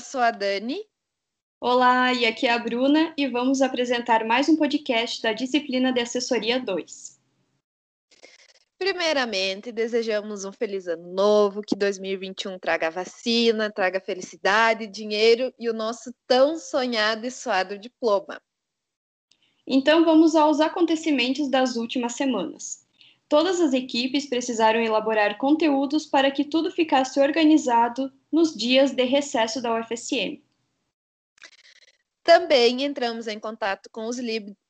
sou a Dani. Olá, e aqui é a Bruna e vamos apresentar mais um podcast da disciplina de Assessoria 2. Primeiramente, desejamos um feliz ano novo, que 2021 traga vacina, traga felicidade, dinheiro e o nosso tão sonhado e suado diploma. Então vamos aos acontecimentos das últimas semanas. Todas as equipes precisaram elaborar conteúdos para que tudo ficasse organizado nos dias de recesso da UFSM. Também entramos em contato com os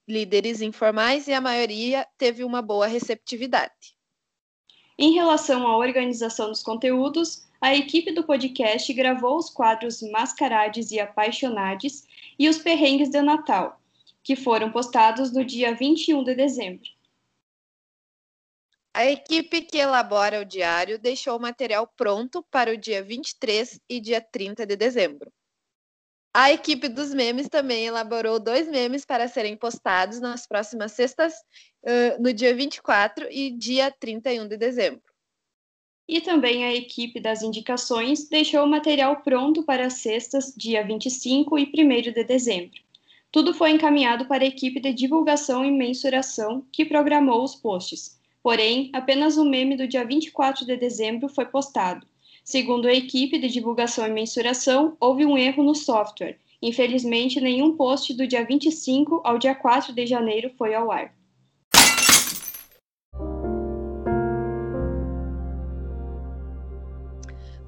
líderes informais e a maioria teve uma boa receptividade. Em relação à organização dos conteúdos, a equipe do podcast gravou os quadros Mascarades e Apaixonades e os Perrengues de Natal, que foram postados no dia 21 de dezembro. A equipe que elabora o diário deixou o material pronto para o dia 23 e dia 30 de dezembro. A equipe dos memes também elaborou dois memes para serem postados nas próximas sextas, uh, no dia 24 e dia 31 de dezembro. E também a equipe das indicações deixou o material pronto para as sextas, dia 25 e 1 de dezembro. Tudo foi encaminhado para a equipe de divulgação e mensuração que programou os posts Porém, apenas o meme do dia 24 de dezembro foi postado. Segundo a equipe de divulgação e mensuração, houve um erro no software. Infelizmente, nenhum post do dia 25 ao dia 4 de janeiro foi ao ar.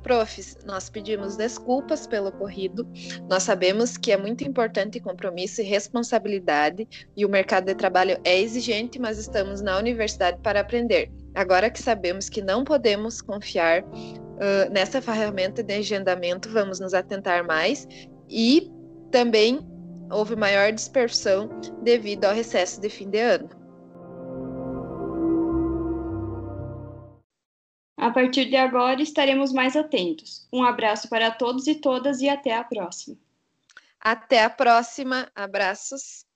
Profs, nós pedimos desculpas pelo ocorrido. Nós sabemos que é muito importante compromisso e responsabilidade e o mercado de trabalho é exigente, mas estamos na universidade para aprender. Agora que sabemos que não podemos confiar uh, nessa ferramenta de agendamento, vamos nos atentar mais e também houve maior dispersão devido ao recesso de fim de ano. A partir de agora estaremos mais atentos. Um abraço para todos e todas e até a próxima. Até a próxima. Abraços.